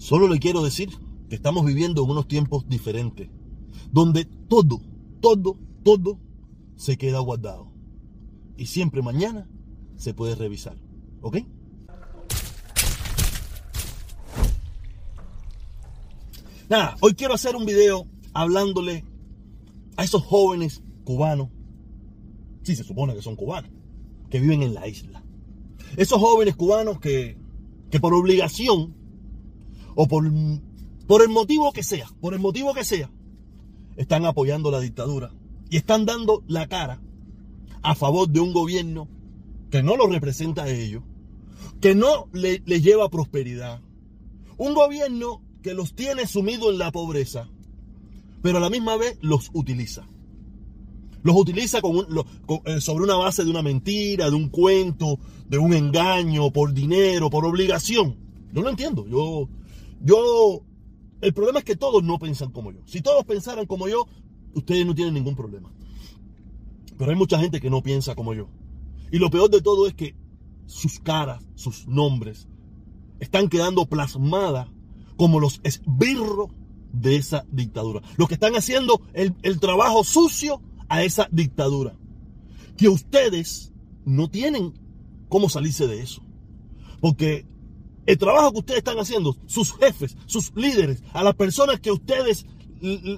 Solo le quiero decir que estamos viviendo en unos tiempos diferentes, donde todo, todo, todo se queda guardado. Y siempre mañana se puede revisar. ¿Ok? Nada, hoy quiero hacer un video hablándole a esos jóvenes cubanos, sí se supone que son cubanos, que viven en la isla. Esos jóvenes cubanos que, que por obligación o por, el motivo que sea, por el motivo que sea, están apoyando la dictadura y están dando la cara a favor de un gobierno que no lo representa a ellos, que no les le lleva prosperidad. Un gobierno que los tiene sumidos en la pobreza, pero a la misma vez los utiliza. Los utiliza eh, sobre una base de una mentira, de un cuento, de un engaño, por dinero, por obligación. Yo lo entiendo. Yo, yo, el problema es que todos no piensan como yo. Si todos pensaran como yo, ustedes no tienen ningún problema. Pero hay mucha gente que no piensa como yo. Y lo peor de todo es que sus caras, sus nombres, están quedando plasmadas como los esbirros de esa dictadura. Los que están haciendo el, el trabajo sucio a esa dictadura. Que ustedes no tienen cómo salirse de eso. Porque el trabajo que ustedes están haciendo, sus jefes, sus líderes, a las personas que ustedes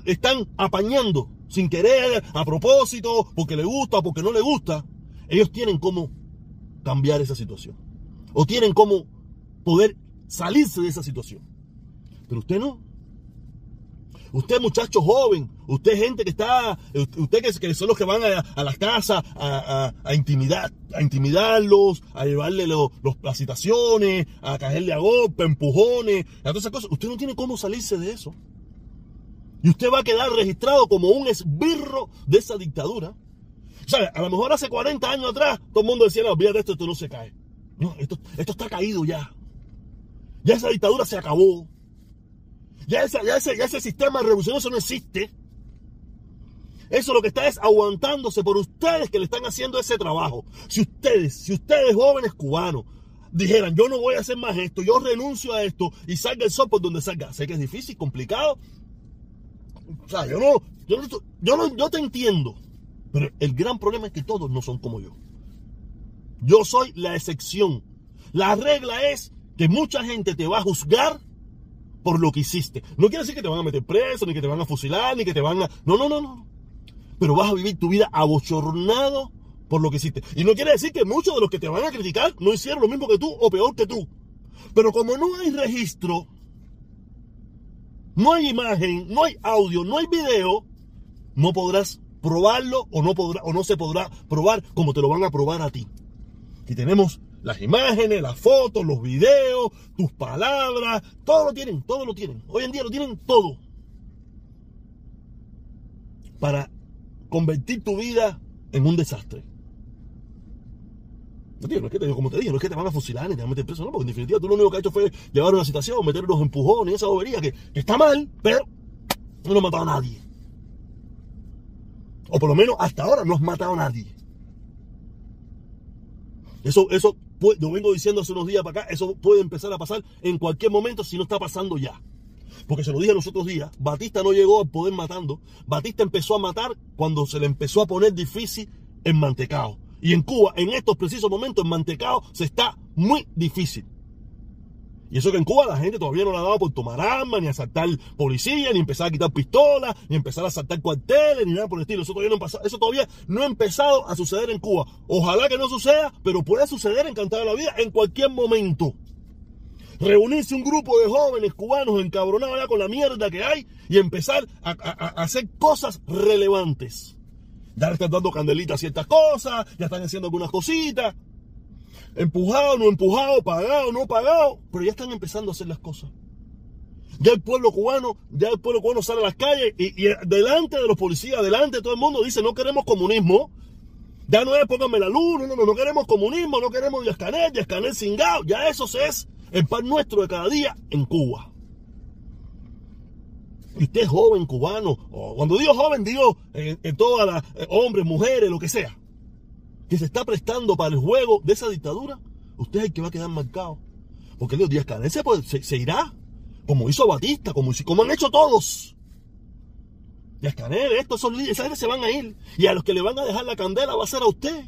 están apañando sin querer, a propósito, porque le gusta, porque no le gusta, ellos tienen cómo cambiar esa situación. O tienen cómo poder salirse de esa situación. Pero usted no. Usted muchacho joven, usted gente que está, usted que, son los que van a, las casas a, intimidar, a intimidarlos, a llevarle las citaciones, a caerle a golpe, empujones, a todas esas cosas. Usted no tiene cómo salirse de eso. Y usted va a quedar registrado como un esbirro de esa dictadura. Sea, a lo mejor hace 40 años atrás todo el mundo decía, no, olvídate esto, esto no se cae. No, esto está caído ya. Ya esa dictadura se acabó. Ya, ese, sistema revolucionario no existe. Eso lo que está es aguantándose por ustedes que le están haciendo ese trabajo. Si ustedes, si ustedes jóvenes cubanos, dijeran, yo no voy a hacer más esto, yo renuncio a esto y salga el sol donde salga. Sé que es difícil, complicado. O sea, yo no, yo yo no, yo te entiendo. Pero el gran problema es que todos no son como yo. Yo soy la excepción. La regla es que mucha gente te va a juzgar por lo que hiciste. No quiere decir que te van a meter preso, ni que te van a fusilar, ni que te van a... No, no, no, no. Pero vas a vivir tu vida abochornado por lo que hiciste. Y no quiere decir que muchos de los que te van a criticar no hicieron lo mismo que tú o peor que tú. Pero como no hay registro, no hay imagen, no hay audio, no hay video, no podrás probarlo o no, podrá, o no se podrá probar como te lo van a probar a ti. Y tenemos las imágenes, las fotos, los videos, tus palabras, todo lo tienen, todo lo tienen. Hoy en día lo tienen todo. Para convertir tu vida en un desastre. No, tío, no es que te, como te dije, no es que te van a fusilar ni te van a meter preso, no, porque en definitiva tú lo único que has hecho fue llevar una situación, meter unos empujones, esa bobería que, que está mal, pero no has matado a nadie. O por lo menos hasta ahora no has matado a nadie. Eso, eso lo vengo diciendo hace unos días para acá, eso puede empezar a pasar en cualquier momento si no está pasando ya. Porque se lo dije los otros días, Batista no llegó al poder matando, Batista empezó a matar cuando se le empezó a poner difícil en mantecao. Y en Cuba, en estos precisos momentos, en mantecao se está muy difícil. Y eso que en Cuba la gente todavía no la dado por tomar armas, ni asaltar policía, ni empezar a quitar pistolas, ni empezar a asaltar cuarteles, ni nada por el estilo. Eso todavía no, ha empezado a suceder en Cuba. Ojalá que no suceda, pero puede suceder en de la Vida en cualquier momento. Reunirse un grupo de jóvenes cubanos encabronados ya con la mierda que hay y empezar a, hacer cosas relevantes. Ya están dando candelita a ciertas cosas, ya están haciendo algunas cositas empujado, no empujado, pagado, no pagado, pero ya están empezando a hacer las cosas. Ya el pueblo cubano, ya el pueblo cubano sale a las calles y, delante de los policías, delante de todo el mundo, dice no queremos comunismo. Ya no es pónganme la luz, no, no, no queremos comunismo, no queremos Díaz Canel, Díaz Canel cingado. Ya eso es el pan nuestro de cada día en Cuba. Y usted es joven cubano, cuando digo joven, digo en, todas las eh, hombres, mujeres, lo que sea que se está prestando para el juego de esa dictadura, usted es el que va a quedar marcado. Porque Dios Díaz Canel se, se, irá, como hizo Batista, como, han hecho todos. Y a Escanel, estos son líderes, se van a ir. Y a los que le van a dejar la candela va a ser a usted.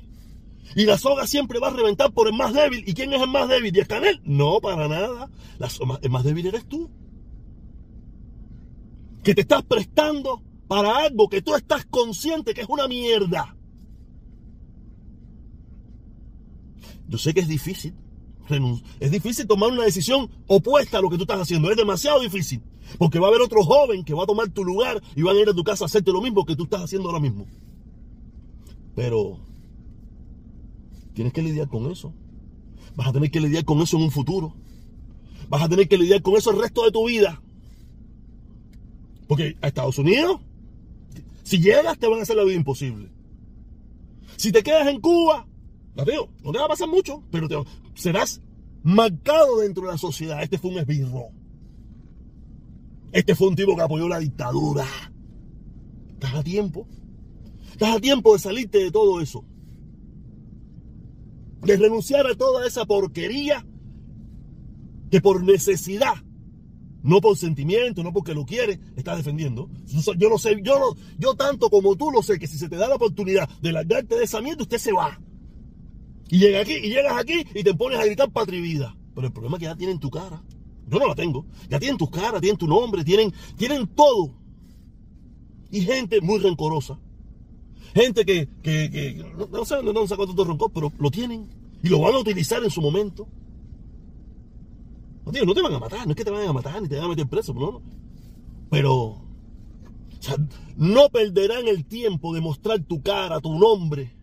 Y la soga siempre va a reventar por el más débil. ¿Y quién es el más débil? ¿Y Escanel? No, para nada. el más débil eres tú. Que te estás prestando para algo que tú estás consciente que es una mierda. Yo sé que es difícil. Es difícil tomar una decisión opuesta a lo que tú estás haciendo. Es demasiado difícil. Porque va a haber otro joven que va a tomar tu lugar y van a ir a tu casa a hacerte lo mismo que tú estás haciendo ahora mismo. Pero tienes que lidiar con eso. Vas a tener que lidiar con eso en un futuro. Vas a tener que lidiar con eso el resto de tu vida. Porque a Estados Unidos, si llegas, te van a hacer la vida imposible. Si te quedas en Cuba, no te va a pasar mucho, pero te, serás marcado dentro de la sociedad. Este fue un esbirro. Este fue un tipo que apoyó la dictadura. Estás a tiempo. Estás a tiempo de salirte de todo eso. De renunciar a toda esa porquería que por necesidad, no por sentimiento, no porque lo quiere, estás defendiendo. Yo no sé, yo, no, yo tanto como tú lo sé, que si se te da la oportunidad de largarte de esa mierda, usted se va. Y llega aquí, y llegas aquí y te pones a gritar patria vida. Pero el problema es que ya tienen tu cara. Yo no la tengo. Ya tienen tus caras, tienen tu nombre, tienen, tienen todo. Y gente muy rencorosa. Gente que, que, no, sé dónde sacó todo rencor, pero lo tienen. Y lo van a utilizar en su momento. No, tío, no te van a matar, no es que te vayan a matar ni te van a meter preso, no, Pero, no perderán el tiempo de mostrar tu cara, tu nombre,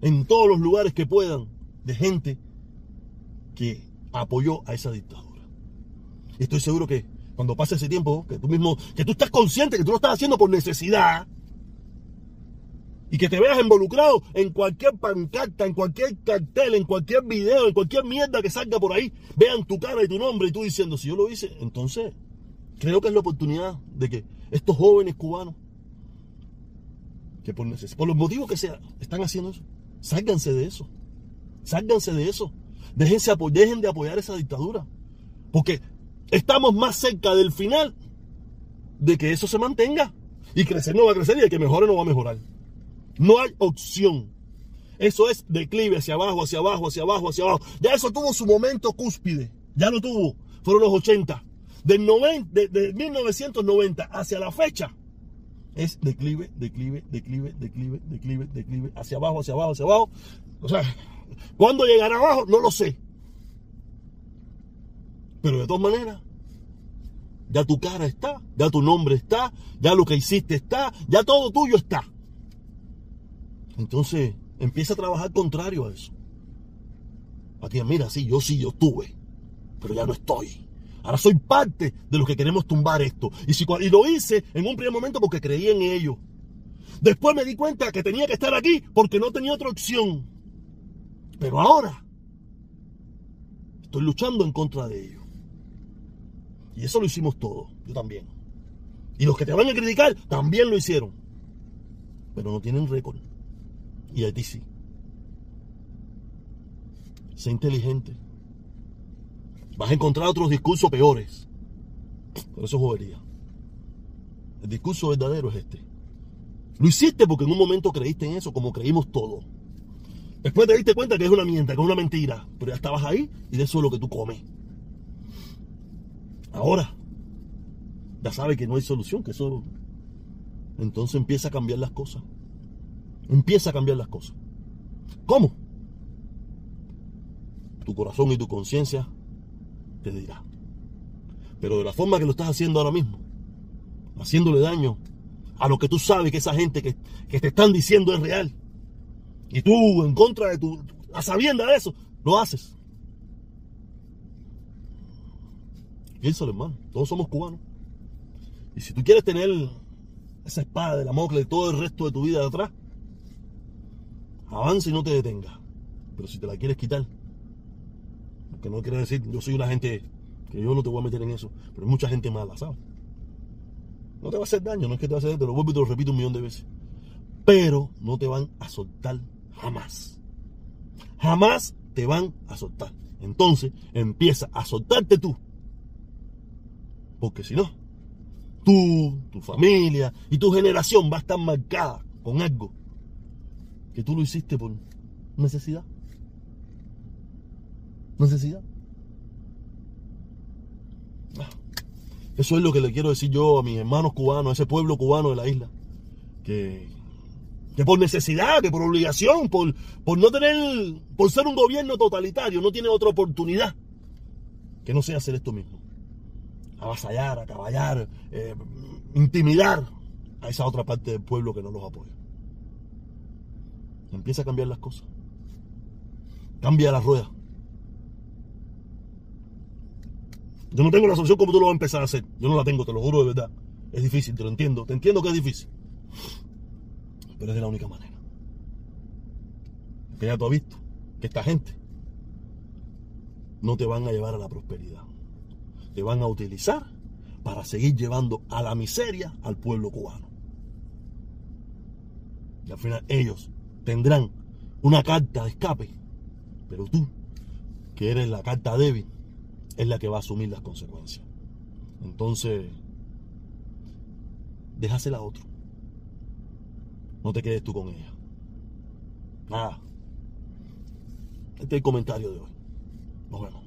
en todos los lugares que puedan de gente que apoyó a esa dictadura. Y estoy seguro que cuando pase ese tiempo, que tú mismo, que tú estás consciente que tú lo estás haciendo por necesidad, y que te veas involucrado en cualquier pancarta, en cualquier cartel, en cualquier video, en cualquier mierda que salga por ahí, vean tu cara y tu nombre y tú diciendo, si yo lo hice, entonces creo que es la oportunidad de que estos jóvenes cubanos, que por, por los motivos que sea, están haciendo eso, Sálganse de eso. Sálganse de eso. Dejen de apoyar esa dictadura. Porque estamos más cerca del final de que eso se mantenga. Y crecer no va a crecer y el que mejore no va a mejorar. No hay opción. Eso es declive hacia abajo, hacia abajo, hacia abajo, hacia abajo. Ya eso tuvo su momento cúspide. Ya lo tuvo. Fueron los 80. Del de, de 1990 hacia la fecha es declive, declive, declive, declive, declive, declive, hacia abajo, hacia abajo, hacia abajo. O sea, ¿cuándo llegará abajo? No lo sé. Pero de todas maneras, ya tu cara está, ya tu nombre está, ya lo que hiciste está, ya todo tuyo está. Entonces, empieza a trabajar contrario a eso. Aquí, mira, sí, yo sí, yo estuve, pero ya no estoy. Ahora soy parte de los que queremos tumbar esto. Y, si, y lo hice en un primer momento porque creí en ello. Después me di cuenta que tenía que estar aquí porque no tenía otra opción. Pero ahora estoy luchando en contra de ello. Y eso lo hicimos todos, yo también. Y los que te van a criticar también lo hicieron. Pero no tienen récord. Y a ti sí. Sé inteligente. Vas a encontrar otros discursos peores. Pero eso es jodería. El discurso verdadero es este. Lo hiciste porque en un momento creíste en eso, como creímos todos. Después te diste cuenta que es una mierda, que es una mentira. Pero ya estabas ahí y de eso es lo que tú comes. Ahora, ya sabes que no hay solución, que eso. Entonces empieza a cambiar las cosas. Empieza a cambiar las cosas. ¿Cómo? Tu corazón y tu conciencia te dirá. Pero de la forma que lo estás haciendo ahora mismo, haciéndole daño a lo que tú sabes que esa gente que, te están diciendo es real. Y tú, en contra de tu, a sabienda de eso, lo haces. Piénsalo, hermano. Todos somos cubanos. Y si tú quieres tener esa espada de la mocle todo el resto de tu vida de atrás, avanza y no te detengas. Pero si te la quieres quitar, que no quiere decir, yo soy una gente que yo no te voy a meter en eso, pero hay mucha gente mala, ¿sabes? No te va a hacer daño, no es que te va a hacer, te lo vuelvo y te lo repito un millón de veces. Pero no te van a soltar jamás. Jamás te van a soltar. Entonces empieza a soltarte tú Porque si no, tú, tu familia y tu generación va a estar marcada con algo que tú lo hiciste por necesidad. Necesidad. Eso es lo que le quiero decir yo a mis hermanos cubanos, a ese pueblo cubano de la isla. Que, que por necesidad, que por obligación, por, por no tener, por ser un gobierno totalitario, no tiene otra oportunidad que no sea hacer esto mismo. Avasallar, acaballar, eh, intimidar a esa otra parte del pueblo que no los apoya. Empieza a cambiar las cosas. Cambia la rueda. Yo no tengo la solución como tú lo vas a empezar a hacer. Yo no la tengo, te lo juro de verdad. Es difícil, te lo entiendo. Te entiendo que es difícil. Pero es de la única manera. Que ya tú has visto que esta gente no te van a llevar a la prosperidad. Te van a utilizar para seguir llevando a la miseria al pueblo cubano. Y al final ellos tendrán una carta de escape, pero tú, que eres la carta débil, es la que va a asumir las consecuencias. Entonces, déjasela a otro. No te quedes tú con ella. Nada. Este es el comentario de hoy. Nos vemos.